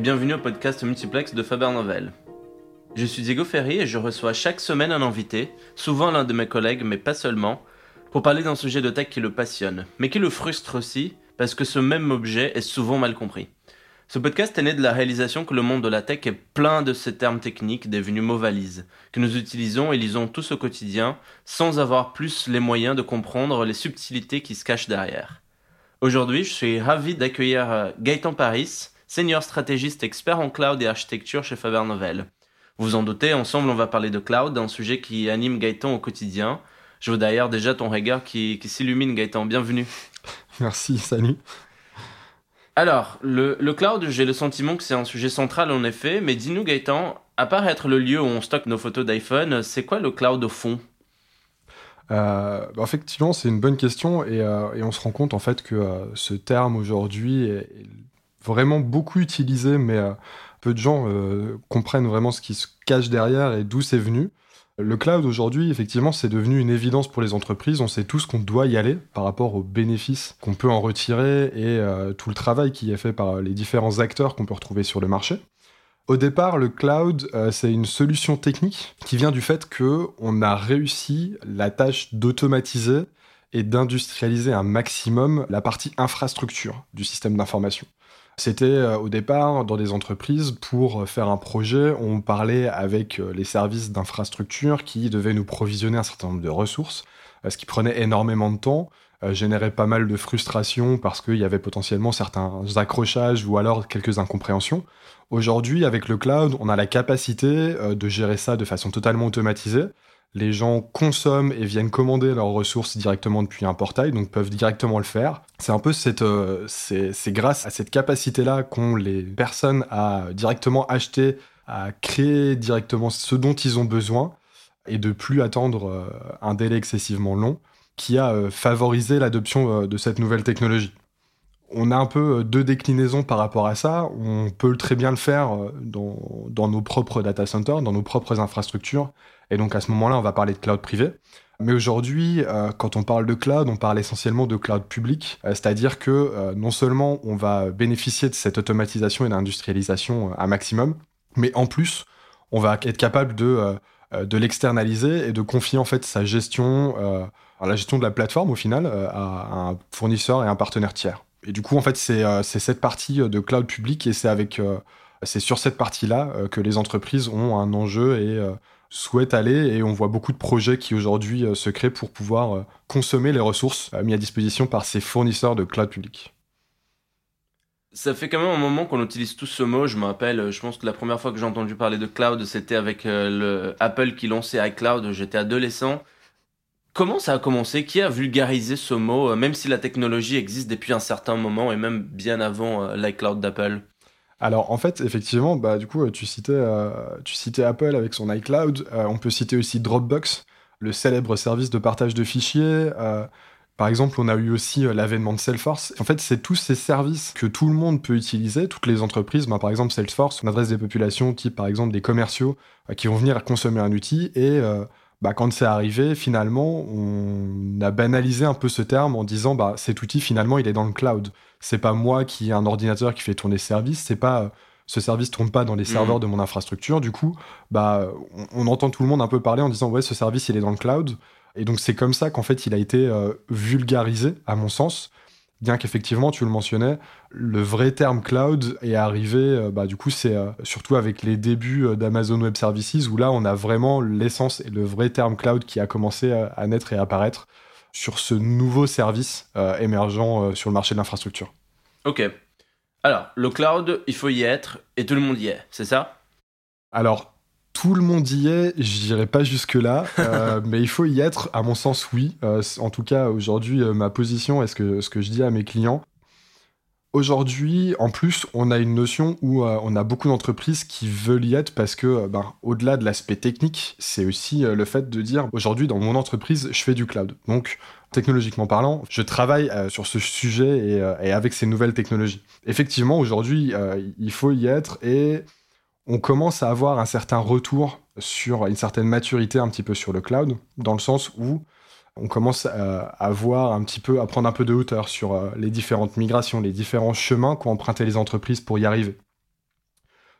bienvenue au podcast Multiplex de Faber Novel. Je suis Diego Ferry et je reçois chaque semaine un invité, souvent l'un de mes collègues mais pas seulement, pour parler d'un sujet de tech qui le passionne, mais qui le frustre aussi parce que ce même objet est souvent mal compris. Ce podcast est né de la réalisation que le monde de la tech est plein de ces termes techniques devenus mots valises, que nous utilisons et lisons tous au quotidien sans avoir plus les moyens de comprendre les subtilités qui se cachent derrière. Aujourd'hui, je suis ravi d'accueillir euh, Gaëtan Paris, senior stratégiste expert en cloud et architecture chez Faber Novel. Vous vous en doutez, ensemble on va parler de cloud, un sujet qui anime Gaëtan au quotidien. Je veux d'ailleurs déjà ton regard qui, qui s'illumine Gaëtan, bienvenue. Merci, salut. Alors, le, cloud, j'ai le sentiment que c'est un sujet central en effet, mais dis-nous Gaëtan, à part être le lieu où on stocke nos photos d'iPhone, c'est quoi le cloud au fond? Euh, bah, effectivement, c'est une bonne question et, euh, on se rend compte en fait que euh, ce terme aujourd'hui est, vraiment beaucoup utilisé, mais peu de gens comprennent vraiment ce qui se cache derrière et d'où c'est venu. Le cloud aujourd'hui, effectivement, c'est devenu une évidence pour les entreprises. On sait tous qu'on doit y aller par rapport aux bénéfices qu'on peut en retirer et euh, tout le travail qui est fait par les différents acteurs qu'on peut retrouver sur le marché. Au départ, le cloud, euh, c'est une solution technique qui vient du fait qu'on a réussi la tâche d'automatiser et d'industrialiser un maximum la partie infrastructure du système d'information. C'était euh, au départ dans des entreprises pour faire un projet, on parlait avec euh, les services d'infrastructure qui devaient nous provisionner un certain nombre de ressources, euh, ce qui prenait énormément de temps, générait pas mal de frustration parce qu'il y avait potentiellement certains accrochages ou alors quelques incompréhensions. Aujourd'hui, avec le cloud, on a la capacité de gérer ça de façon totalement automatisée les gens consomment et viennent commander leurs ressources directement depuis un portail, donc peuvent directement le faire. C'est un peu cette, euh, c'est, grâce à cette capacité-là qu'ont les personnes à directement acheter, à créer directement ce dont ils ont besoin et de plus attendre euh, un délai excessivement long qui a euh, favorisé l'adoption de cette nouvelle technologie. On a un peu deux déclinaisons par rapport à ça. On peut très bien le faire dans, dans nos propres data centers, dans nos propres infrastructures, et donc à ce moment-là, on va parler de cloud privé. Mais aujourd'hui, euh, quand on parle de cloud, on parle essentiellement de cloud public, euh, c'est-à-dire que euh, non seulement on va bénéficier de cette automatisation et d'industrialisation à maximum, mais en plus, on va être capable de, de l'externaliser et de confier en fait sa gestion, la gestion de la plateforme au final, à un fournisseur et un partenaire tiers. Et du coup, en fait, c'est cette partie de cloud public et c'est avec c'est sur cette partie-là que les entreprises ont un enjeu et souhaitent aller et on voit beaucoup de projets qui aujourd'hui euh, se créent pour pouvoir euh, consommer les ressources euh, mises à disposition par ces fournisseurs de cloud public. Ça fait quand même un moment qu'on utilise tous ce mot. Je me rappelle, je pense que la première fois que j'ai entendu parler de cloud, c'était avec le Apple qui lançait iCloud. J'étais adolescent. Comment ça a commencé? Qui a vulgarisé ce mot, même si la technologie existe depuis un certain moment et même bien avant l'iCloud d'Apple? Alors en fait, effectivement, bah, du coup, tu citais, euh, tu citais Apple avec son iCloud. Euh, on peut citer aussi Dropbox, le célèbre service de partage de fichiers. Euh, par exemple, on a eu aussi l'avènement de Salesforce. En fait, c'est tous ces services que tout le monde peut utiliser, toutes les entreprises. Bah, par exemple, Salesforce, on adresse des populations type, par exemple, des commerciaux qui vont venir consommer un outil et bah, quand c'est arrivé, finalement, on a banalisé un peu ce terme en disant bah, cet outil, finalement, il est dans le cloud. C'est pas moi qui ai un ordinateur qui fait tourner ce service, c'est pas ce service tourne pas dans les serveurs mmh. de mon infrastructure. Du coup, bah, on, entend tout le monde un peu parler en disant ouais, ce service, il est dans le cloud. Et donc, c'est comme ça qu'en fait, il a été euh, vulgarisé, à mon sens bien qu'effectivement, tu le mentionnais, le vrai terme cloud est arrivé, euh, bah, du coup, c'est euh, surtout avec les débuts d'Amazon Web Services, où là, on a vraiment l'essence et le vrai terme cloud qui a commencé à, naître et à apparaître sur ce nouveau service émergent sur le marché de l'infrastructure. Ok. Alors, le cloud, il faut y être, et tout le monde y est, c'est ça? Alors, tout le monde y est, j'irai pas jusque-là, euh, mais il faut y être, à mon sens, oui. Euh, en tout cas, aujourd'hui, euh, ma position ce que, ce que je dis à mes clients. Aujourd'hui, en plus, on a une notion où on a beaucoup d'entreprises qui veulent y être parce que, ben, au-delà de l'aspect technique, c'est aussi le fait de dire aujourd'hui, dans mon entreprise, je fais du cloud. Donc, technologiquement parlant, je travaille sur ce sujet et, et, avec ces nouvelles technologies. Effectivement, aujourd'hui, il faut y être et on commence à avoir un certain retour sur une certaine maturité un petit peu sur le cloud, dans le sens où on commence à, voir un petit peu, à prendre un peu de hauteur sur euh, les différentes migrations, les différents chemins qu'ont emprunté les entreprises pour y arriver.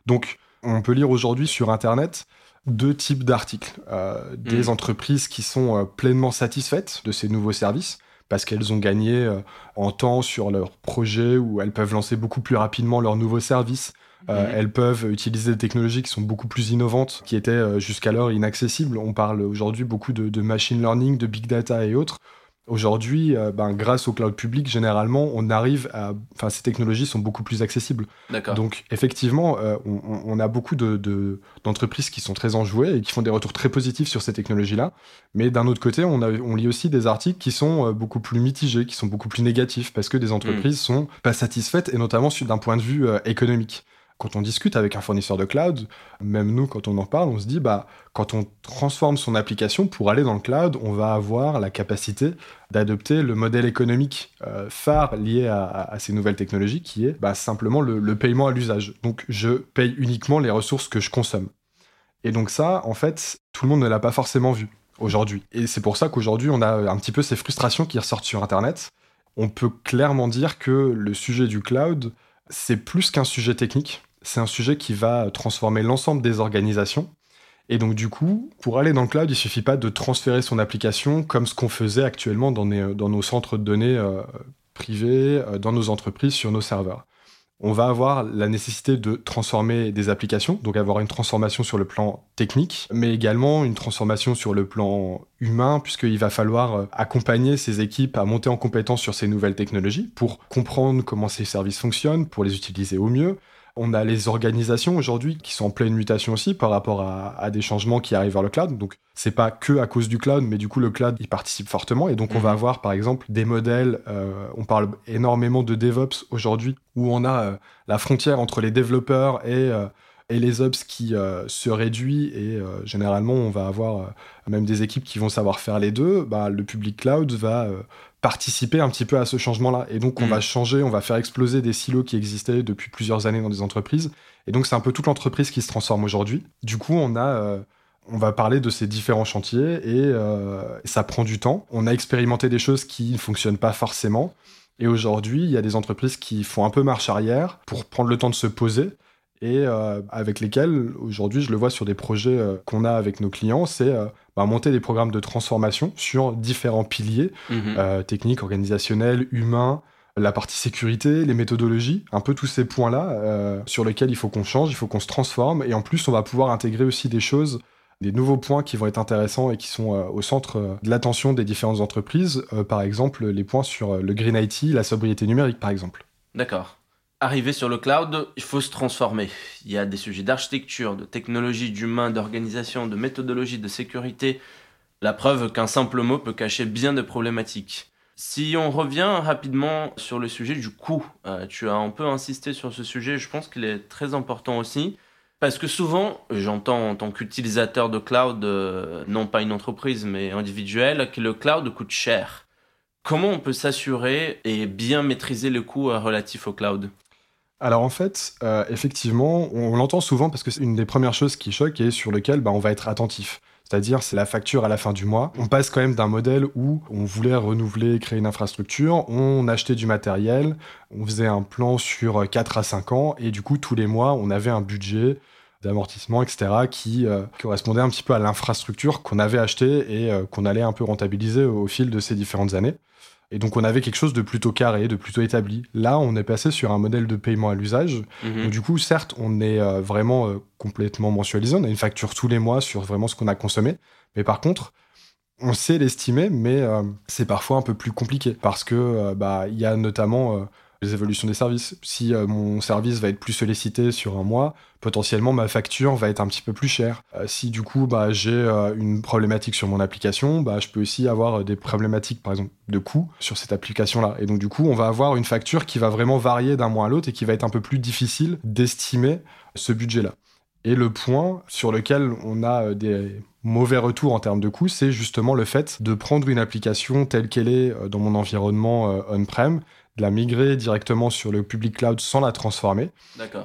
Donc, on peut lire aujourd'hui sur Internet deux types d'articles. Euh, des Mm. entreprises qui sont euh, pleinement satisfaites de ces nouveaux services parce qu'elles ont gagné en temps sur leur projet ou elles peuvent lancer beaucoup plus rapidement leurs nouveaux services. Euh, Mhm. Elles peuvent utiliser des technologies qui sont beaucoup plus innovantes, qui étaient euh, jusqu'alors inaccessibles. On parle aujourd'hui beaucoup de, de machine learning, de big data et autres. Aujourd'hui, euh, ben, grâce au cloud public, généralement, on arrive à... Enfin, ces technologies sont beaucoup plus accessibles. D'accord. Donc, effectivement, euh, on, a beaucoup de- de- d'entreprises qui sont très enjouées et qui font des retours très positifs sur ces technologies-là. Mais d'un autre côté, on, a- on lit aussi des articles qui sont beaucoup plus mitigés, qui sont beaucoup plus négatifs, parce que des entreprises sont pas satisfaites, et notamment d'un point de vue économique. Quand on discute avec un fournisseur de cloud, même nous, quand on en parle, on se dit, bah, quand on transforme son application pour aller dans le cloud, on va avoir la capacité d'adopter le modèle économique euh, phare lié à, ces nouvelles technologies, qui est bah, simplement le, le paiement à l'usage. Donc, je paye uniquement les ressources que je consomme. Et donc ça, en fait, tout le monde ne l'a pas forcément vu aujourd'hui. Et c'est pour ça qu'aujourd'hui, on a un petit peu ces frustrations qui ressortent sur Internet. On peut clairement dire que le sujet du cloud, c'est plus qu'un sujet technique. C'est un sujet qui va transformer l'ensemble des organisations. Et donc, du coup, pour aller dans le cloud, il suffit pas de transférer son application comme ce qu'on faisait actuellement dans nos centres de données euh, privés, euh, dans nos entreprises, sur nos serveurs. On va avoir la nécessité de transformer des applications, donc avoir une transformation sur le plan technique, mais également une transformation sur le plan humain, puisqu'il va falloir euh, accompagner ces équipes à monter en compétence sur ces nouvelles technologies pour comprendre comment ces services fonctionnent, pour les utiliser au mieux. On a les organisations aujourd'hui qui sont en pleine mutation aussi par rapport à, à des changements qui arrivent vers le cloud. Donc, c'est pas que à cause du cloud, mais du coup, le cloud, il participe fortement. Et donc, on Mhm. va avoir, par exemple, des modèles, euh, on parle énormément de DevOps aujourd'hui, où on a euh, la frontière entre les développeurs et, euh, et les ops qui se réduit. Et généralement, on va avoir même des équipes qui vont savoir faire les deux. Bah, le public cloud va participer un petit peu à ce changement-là. Et donc, on Mhm. va changer, on va faire exploser des silos qui existaient depuis plusieurs années dans des entreprises. Et donc, c'est un peu toute l'entreprise qui se transforme aujourd'hui. Du coup, on a. euh, on va parler de ces différents chantiers et euh, ça prend du temps. On a expérimenté des choses qui ne fonctionnent pas forcément. Et aujourd'hui, il y a des entreprises qui font un peu marche arrière pour prendre le temps de se poser et euh, avec lesquelles, aujourd'hui, je le vois sur des projets euh, qu'on a avec nos clients, c'est euh, bah, monter des programmes de transformation sur différents piliers Mhm. techniques, organisationnels, humains, la partie sécurité, les méthodologies, un peu tous ces points-là sur lesquels il faut qu'on change, il faut qu'on se transforme, et en plus on va pouvoir intégrer aussi des choses, des nouveaux points qui vont être intéressants et qui sont euh, au centre euh, de l'attention des différentes entreprises, euh, par exemple les points sur le green IT, la sobriété numérique par exemple. D'accord. Arrivé sur le cloud, il faut se transformer. Il y a des sujets d'architecture, de technologie, d'humain, d'organisation, de méthodologie, de sécurité. La preuve qu'un simple mot peut cacher bien de problématiques. Si on revient rapidement sur le sujet du coût, euh, tu as un peu insisté sur ce sujet, je pense qu'il est très important aussi. Parce que souvent, j'entends en tant qu'utilisateur de cloud, euh, non pas une entreprise, mais individuel, que le cloud coûte cher. Comment on peut s'assurer et bien maîtriser le coût euh, relatif au cloud? Alors en fait, euh, effectivement, on, l'entend souvent parce que c'est une des premières choses qui choque et sur lequel bah, on va être attentif. C'est-à-dire, c'est la facture à la fin du mois. On passe quand même d'un modèle où on voulait renouveler, créer une infrastructure, on achetait du matériel, on faisait un plan sur 4 à 5 ans, et du coup, tous les mois, on avait un budget d'amortissement, etc., qui euh, correspondait un petit peu à l'infrastructure qu'on avait achetée et euh, qu'on allait un peu rentabiliser au fil de ces différentes années. Et donc, on avait quelque chose de plutôt carré, de plutôt établi. Là, on est passé sur un modèle de paiement à l'usage, Mhm. du coup, certes, on est euh, vraiment complètement mensualisé, on a une facture tous les mois sur vraiment ce qu'on a consommé, mais par contre, on sait l'estimer, mais c'est parfois un peu plus compliqué parce que bah il y a notamment les évolutions des services. Si euh, mon service va être plus sollicité sur un mois, potentiellement ma facture va être un petit peu plus chère. Euh, si du coup bah, j'ai euh, une problématique sur mon application, bah, je peux aussi avoir des problématiques par exemple de coût sur cette application-là. Et donc du coup on va avoir une facture qui va vraiment varier d'un mois à l'autre et qui va être un peu plus difficile d'estimer ce budget-là. Et le point sur lequel on a des mauvais retours en termes de coûts, c'est justement le fait de prendre une application telle qu'elle est dans mon environnement on-prem, la migrer directement sur le public cloud sans la transformer.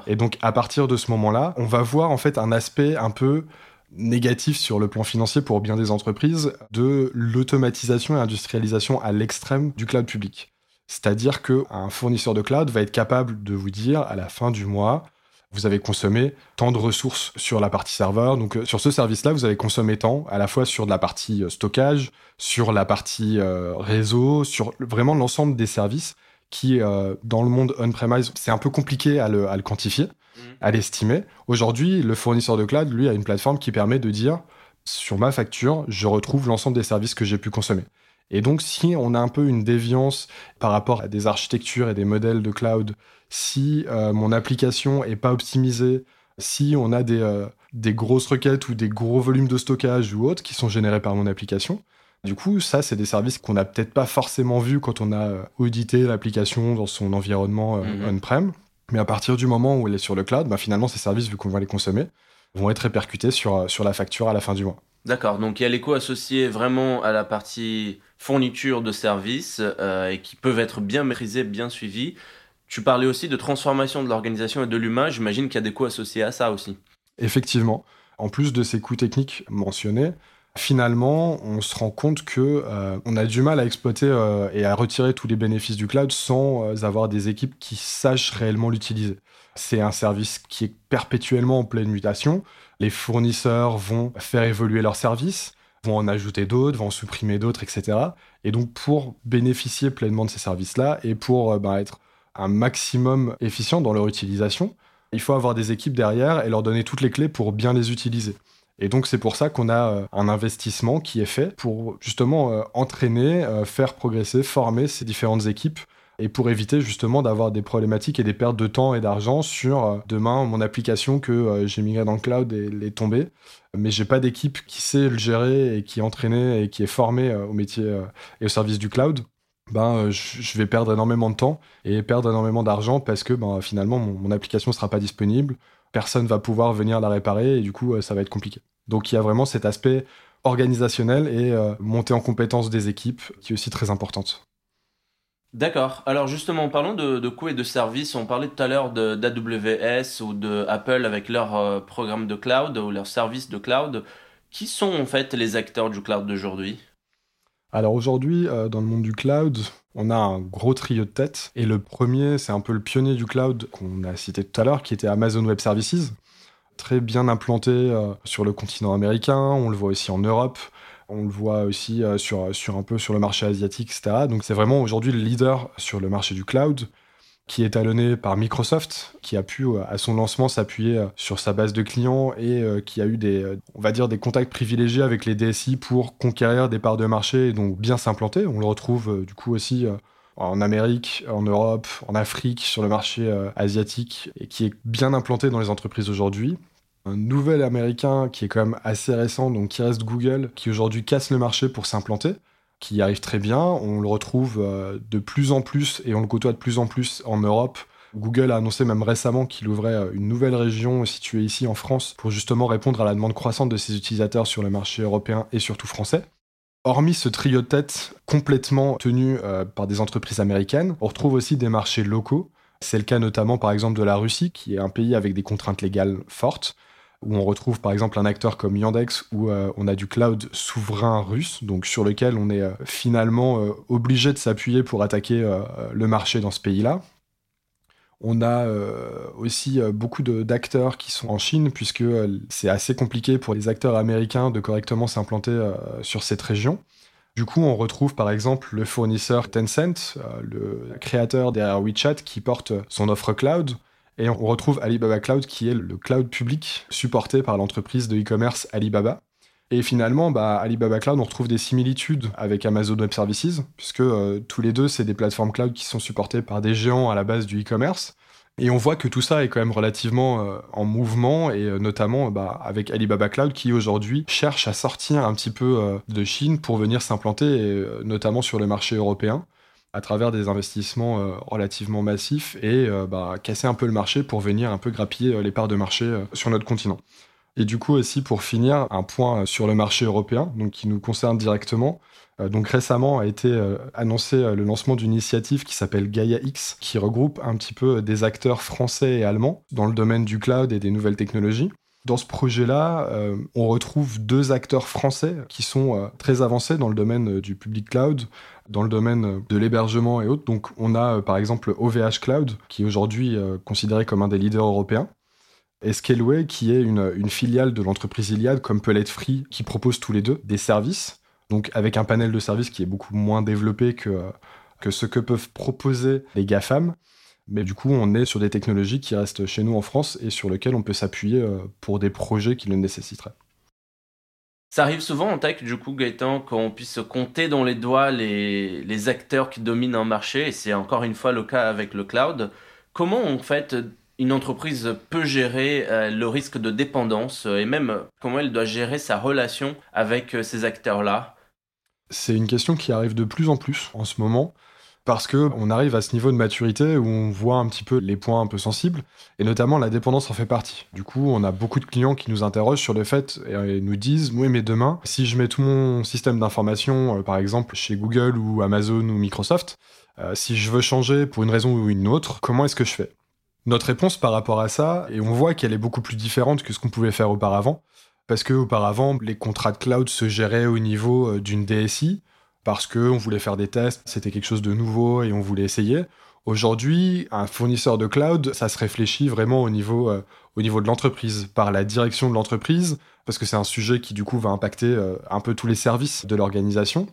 Et donc à partir de ce moment-là, on va voir en fait un aspect un peu négatif sur le plan financier pour bien des entreprises de l'automatisation et industrialisation à l'extrême du cloud public. C'est-à-dire qu'un fournisseur de cloud va être capable de vous dire à la fin du mois, vous avez consommé tant de ressources sur la partie serveur. Donc sur ce service-là, vous avez consommé tant à la fois sur de la partie stockage, sur la partie réseau, sur vraiment l'ensemble des services qui, dans le monde on-premise, c'est un peu compliqué à le, quantifier, mmh. à l'estimer. Aujourd'hui, le fournisseur de cloud, lui, a une plateforme qui permet de dire sur ma facture, je retrouve l'ensemble des services que j'ai pu consommer. Et donc, si on a un peu une déviance par rapport à des architectures et des modèles de cloud, si euh, mon application est pas optimisée, si on a des, euh, des grosses requêtes ou des gros volumes de stockage ou autres qui sont générés par mon application, du coup, ça, c'est des services qu'on n'a peut-être pas forcément vus quand on a euh, audité l'application dans son environnement mm-hmm. on-prem. Mais à partir du moment où elle est sur le cloud, bah, finalement, ces services, vu qu'on va les consommer, vont être répercutés sur, sur la facture à la fin du mois. D'accord, donc il y a l'écho associé vraiment à la partie fourniture de services euh, et qui peuvent être bien maîtrisés, bien suivis. Tu parlais aussi de transformation de l'organisation et de l'humain, j'imagine qu'il y a des coûts associés à ça aussi. Effectivement, en plus de ces coûts techniques mentionnés, finalement, on se rend compte que euh, on a du mal à exploiter euh, et à retirer tous les bénéfices du cloud sans avoir des équipes qui sachent réellement l'utiliser. C'est un service qui est perpétuellement en pleine mutation. Les fournisseurs vont faire évoluer leurs services, vont en ajouter d'autres, vont en supprimer d'autres, etc. Et donc pour bénéficier pleinement de ces services-là et pour euh, bah, être un maximum efficient dans leur utilisation, il faut avoir des équipes derrière et leur donner toutes les clés pour bien les utiliser. Et donc c'est pour ça qu'on a euh, un investissement qui est fait pour justement euh, entraîner, faire progresser, former ces différentes équipes et pour éviter justement d'avoir des problématiques et des pertes de temps et d'argent sur euh, demain mon application que euh, j'ai migrée dans le cloud et est tombée, mais j'ai pas d'équipe qui sait le gérer et qui est entraînée et qui est formée euh, au métier et au service du cloud. Ben, je vais perdre énormément de temps et perdre énormément d'argent parce que ben, finalement mon, mon application sera pas disponible, personne va pouvoir venir la réparer et du coup ça va être compliqué. Donc il y a vraiment cet aspect organisationnel et montée en compétence des équipes qui est aussi très importante. D'accord. Alors justement, parlons de, de coûts et de services. On parlait tout à l'heure d'AWS ou de Apple avec leur euh, programme de cloud ou leur service de cloud. Qui sont en fait les acteurs du cloud d'aujourd'hui? Alors aujourd'hui, euh, dans le monde du cloud, on a un gros trio de têtes. Et le premier, c'est un peu le pionnier du cloud qu'on a cité tout à l'heure, qui était Amazon Web Services. Très bien implanté euh, sur le continent américain, on le voit aussi en Europe. On le voit aussi euh, sur, sur un peu sur le marché asiatique, etc. Donc c'est vraiment aujourd'hui le leader sur le marché du cloud qui est talonné par Microsoft, qui a pu euh, à son lancement s'appuyer euh, sur sa base de clients et qui a eu des contacts privilégiés avec les DSI pour conquérir des parts de marché et donc bien s'implanter. On le retrouve du coup aussi en Amérique, en Europe, en Afrique, sur le marché asiatique et qui est bien implanté dans les entreprises aujourd'hui un nouvel américain qui est quand même assez récent, donc qui reste Google, qui aujourd'hui casse le marché pour s'implanter, qui arrive très bien. On le retrouve euh, de plus en plus et on le côtoie de plus en plus en Europe. Google a annoncé même récemment qu'il ouvrait euh, une nouvelle région située ici en France pour justement répondre à la demande croissante de ses utilisateurs sur le marché européen et surtout français. Hormis ce trio tête complètement tenu euh, par des entreprises américaines, on retrouve aussi des marchés locaux. C'est le cas notamment par exemple de la Russie, qui est un pays avec des contraintes légales fortes où on retrouve par exemple un acteur comme Yandex, où euh, on a du cloud souverain russe, donc sur lequel on est euh, finalement euh, obligé de s'appuyer pour attaquer le marché dans ce pays-là. On a aussi beaucoup d'acteurs qui sont en Chine, puisque c'est assez compliqué pour les acteurs américains de correctement s'implanter sur cette région. Du coup, on retrouve par exemple le fournisseur Tencent, le créateur derrière WeChat, qui porte son offre cloud. Et on retrouve Alibaba Cloud, qui est le cloud public supporté par l'entreprise de e-commerce Alibaba. Et finalement, bah, Alibaba Cloud, on retrouve des similitudes avec Amazon Web Services, puisque euh, tous les deux, c'est des plateformes cloud qui sont supportées par des géants à la base du e-commerce. Et on voit que tout ça est quand même relativement euh, en mouvement, et euh, notamment bah, avec Alibaba Cloud qui aujourd'hui cherche à sortir un petit peu de Chine pour venir s'implanter, notamment sur le marché européen à travers des investissements euh, relativement massifs et euh, bah, casser un peu le marché pour venir un peu grappiller euh, les parts de marché sur notre continent. Et du coup aussi pour finir, un point sur le marché européen, qui nous concerne directement. donc récemment a été annoncé le lancement d'une initiative qui s'appelle Gaia X, qui regroupe un petit peu des acteurs français et allemands dans le domaine du cloud et des nouvelles technologies. Dans ce projet-là, on retrouve deux acteurs français qui sont très avancés dans le domaine du public cloud, dans le domaine de l'hébergement et autres. Donc on a euh, par exemple OVH Cloud, qui est aujourd'hui euh, considéré comme un des leaders européens. et Scaleway, qui est une, filiale de l'entreprise Iliad, comme peut l'être Free, qui propose tous les deux des services, donc avec un panel de services qui est beaucoup moins développé que ce que peuvent proposer les GAFAM. Mais du coup, on est sur des technologies qui restent chez nous en France et sur lesquelles on peut s'appuyer euh, pour des projets qui le nécessiteraient. Ça arrive souvent en tech, du coup, Gaëtan, qu'on puisse compter dans les doigts les, les acteurs qui dominent un marché, et c'est encore une fois le cas avec le cloud. Comment, en fait, une entreprise peut gérer euh, le risque de dépendance euh, et même comment elle doit gérer sa relation avec ces acteurs-là? C'est une question qui arrive de plus en plus en ce moment parce que on arrive à ce niveau de maturité où on voit un petit peu les points un peu sensibles, et notamment la dépendance en fait partie. Du coup, on a beaucoup de clients qui nous interrogent sur le fait et nous disent, oui, mais demain, si je mets tout mon système d'information, euh, par exemple chez Google ou Amazon ou Microsoft, euh, si je veux changer pour une raison ou une autre, comment est-ce que je fais? Notre réponse par rapport à ça, et on voit qu'elle est beaucoup plus différente que ce qu'on pouvait faire auparavant, parce que auparavant, les contrats de cloud se géraient au niveau euh, d'une DSI parce qu'on voulait faire des tests, c'était quelque chose de nouveau et on voulait essayer. Aujourd'hui, un fournisseur de cloud, ça se réfléchit vraiment au niveau, euh, de l'entreprise, par la direction de l'entreprise, parce que c'est un sujet qui du coup va impacter euh, un peu tous les services de l'organisation.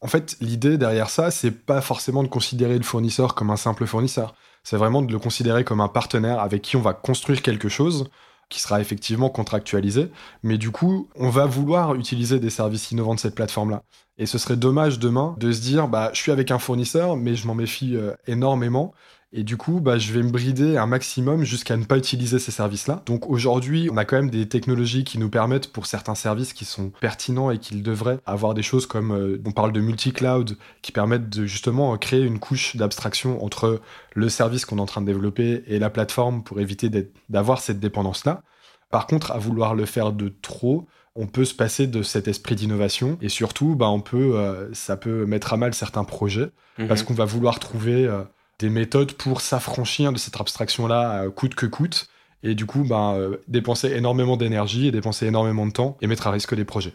En fait, l'idée derrière ça, c'est pas forcément de considérer le fournisseur comme un simple fournisseur. C'est vraiment de le considérer comme un partenaire avec qui on va construire quelque chose qui sera effectivement contractualisé. Mais du coup, on va vouloir utiliser des services innovants de cette plateforme-là. Et ce serait dommage demain de se dire, bah, je suis avec un fournisseur, mais je m'en méfie euh, énormément. Et du coup, bah, je vais me brider un maximum jusqu'à ne pas utiliser ces services-là. Donc aujourd'hui, on a quand même des technologies qui nous permettent, pour certains services qui sont pertinents et qu'ils devraient avoir des choses comme, euh, on parle de multi-cloud, qui permettent de justement créer une couche d'abstraction entre le service qu'on est en train de développer et la plateforme pour éviter d'avoir cette dépendance-là. Par contre, à vouloir le faire de trop, on peut se passer de cet esprit d'innovation et surtout, bah, on peut, euh, ça peut mettre à mal certains projets parce mhm. qu'on va vouloir trouver euh, des méthodes pour s'affranchir de cette abstraction-là euh, coûte que coûte et du coup, bah, dépenser énormément d'énergie et dépenser énormément de temps et mettre à risque des projets.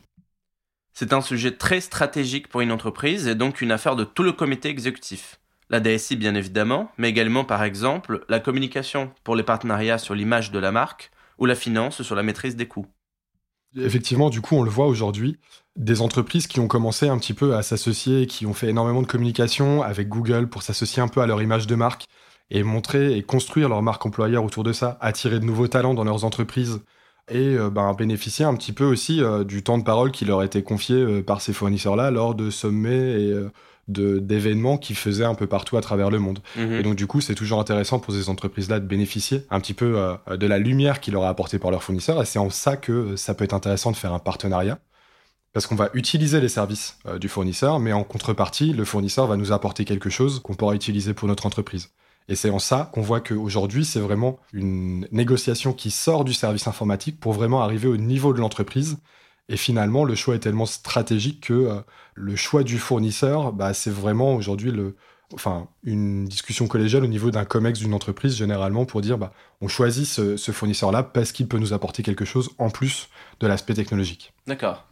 C'est un sujet très stratégique pour une entreprise et donc une affaire de tout le comité exécutif. La DSI bien évidemment, mais également par exemple la communication pour les partenariats sur l'image de la marque ou la finance sur la maîtrise des coûts. Effectivement, du coup, on le voit aujourd'hui, des entreprises qui ont commencé un petit peu à s'associer, qui ont fait énormément de communication avec Google pour s'associer un peu à leur image de marque et montrer et construire leur marque employeur autour de ça, attirer de nouveaux talents dans leurs entreprises et euh, ben, bénéficier un petit peu aussi euh, du temps de parole qui leur était confié euh, par ces fournisseurs-là lors de sommets et d'événements qui faisaient un peu partout à travers le monde. Mhm. Et donc du coup, c'est toujours intéressant pour ces entreprises-là de bénéficier un petit peu euh, de la lumière qu'il leur a apportée par leurs fournisseurs. Et c'est en ça que ça peut être intéressant de faire un partenariat. Parce qu'on va utiliser les services euh, du fournisseur, mais en contrepartie, le fournisseur va nous apporter quelque chose qu'on pourra utiliser pour notre entreprise. Et c'est en ça qu'on voit qu'aujourd'hui, c'est vraiment une négociation qui sort du service informatique pour vraiment arriver au niveau de l'entreprise et finalement, le choix est tellement stratégique que euh, le choix du fournisseur, bah, c'est vraiment aujourd'hui le, enfin, une discussion collégiale au niveau d'un COMEX d'une entreprise, généralement, pour dire bah, on choisit ce, fournisseur-là parce qu'il peut nous apporter quelque chose en plus de l'aspect technologique. D'accord.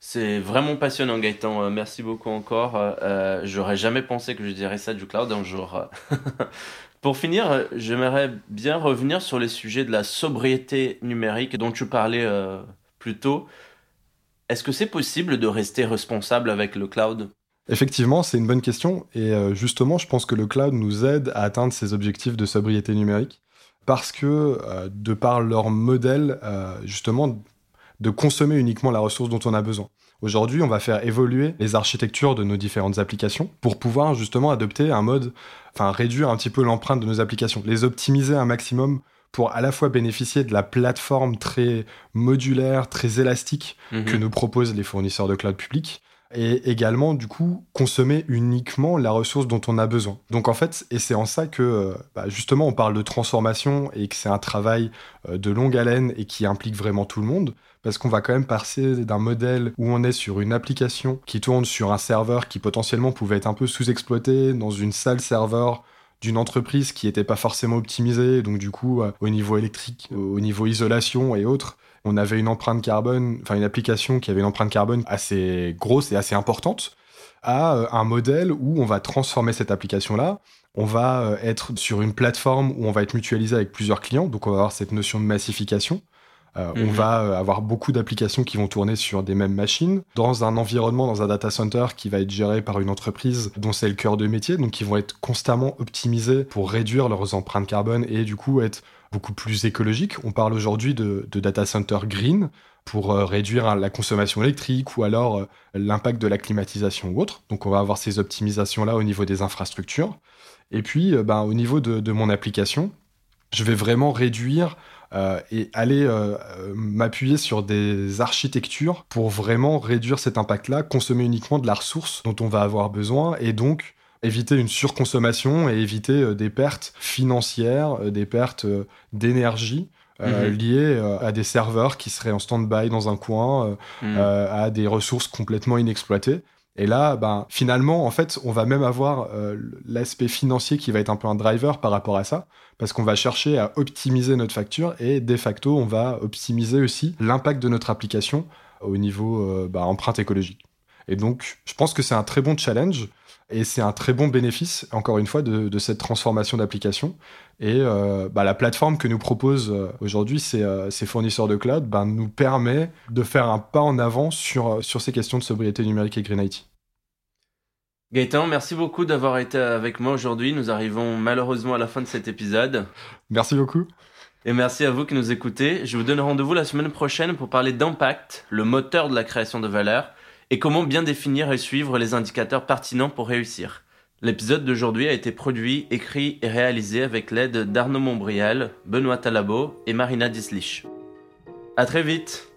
C'est vraiment passionnant, Gaëtan. Euh, merci beaucoup encore. Euh, j'aurais jamais pensé que je dirais ça du cloud un jour. Pour finir, j'aimerais bien revenir sur les sujets de la sobriété numérique dont tu parlais plus tôt. Est-ce que c'est possible de rester responsable avec le cloud? Effectivement, c'est une bonne question. Et euh, justement, je pense que le cloud nous aide à atteindre ces objectifs de sobriété numérique parce que, euh, de par leur modèle, euh, justement, de consommer uniquement la ressource dont on a besoin. Aujourd'hui, on va faire évoluer les architectures de nos différentes applications pour pouvoir justement adopter un mode, enfin réduire un petit peu l'empreinte de nos applications, les optimiser un maximum pour à la fois bénéficier de la plateforme très modulaire, très élastique mhm. que nous proposent les fournisseurs de cloud public, et également du coup consommer uniquement la ressource dont on a besoin. Donc en fait, et c'est en ça que euh, bah, justement on parle de transformation et que c'est un travail euh, de longue haleine et qui implique vraiment tout le monde, parce qu'on va quand même passer d'un modèle où on est sur une application qui tourne sur un serveur qui potentiellement pouvait être un peu sous-exploité dans une salle serveur d'une entreprise qui n'était pas forcément optimisée, donc du coup, euh, au niveau électrique, au niveau isolation et autres, on avait une empreinte carbone, enfin une application qui avait une empreinte carbone assez grosse et assez importante. à euh, un modèle où on va transformer cette application-là. On va euh, être sur une plateforme où on va être mutualisé avec plusieurs clients, donc on va avoir cette notion de massification. Euh, on Mhm. va euh, avoir beaucoup d'applications qui vont tourner sur des mêmes machines, dans un environnement, dans un data center qui va être géré par une entreprise dont c'est le cœur de métier, donc qui vont être constamment optimisés pour réduire leurs empreintes carbone et du coup être beaucoup plus écologiques. On parle aujourd'hui de, de data center green pour euh, réduire hein, la consommation électrique ou alors l'impact de la climatisation ou autre. Donc on va avoir ces optimisations-là au niveau des infrastructures. Et puis ben, au niveau de, de mon application, je vais vraiment réduire euh, et aller euh, euh, m'appuyer sur des architectures pour vraiment réduire cet impact-là, consommer uniquement de la ressource dont on va avoir besoin et donc éviter une surconsommation et éviter des pertes financières, des pertes d'énergie euh, Mhm. liées euh, à des serveurs qui seraient en stand-by dans un coin, euh, euh, à des ressources complètement inexploitées. Et là, ben, finalement, en fait, on va même avoir euh, l'aspect financier qui va être un peu un driver par rapport à ça, parce qu'on va chercher à optimiser notre facture et de facto, on va optimiser aussi l'impact de notre application au niveau euh, bah, empreinte écologique. Et donc, je pense que c'est un très bon challenge et c'est un très bon bénéfice, encore une fois, de, de cette transformation d'application. Et euh, bah, la plateforme que nous propose euh, aujourd'hui ces, euh, ces fournisseurs de cloud ben, nous permet de faire un pas en avant sur, sur ces questions de sobriété numérique et Green IT. Gaëtan, merci beaucoup d'avoir été avec moi aujourd'hui. Nous arrivons malheureusement à la fin de cet épisode. Merci beaucoup. Et merci à vous qui nous écoutez. Je vous donne rendez-vous la semaine prochaine pour parler d'impact, le moteur de la création de valeur, et comment bien définir et suivre les indicateurs pertinents pour réussir. L'épisode d'aujourd'hui a été produit, écrit et réalisé avec l'aide d'Arnaud Montbrial, Benoît Talabo et Marina Dislich. À très vite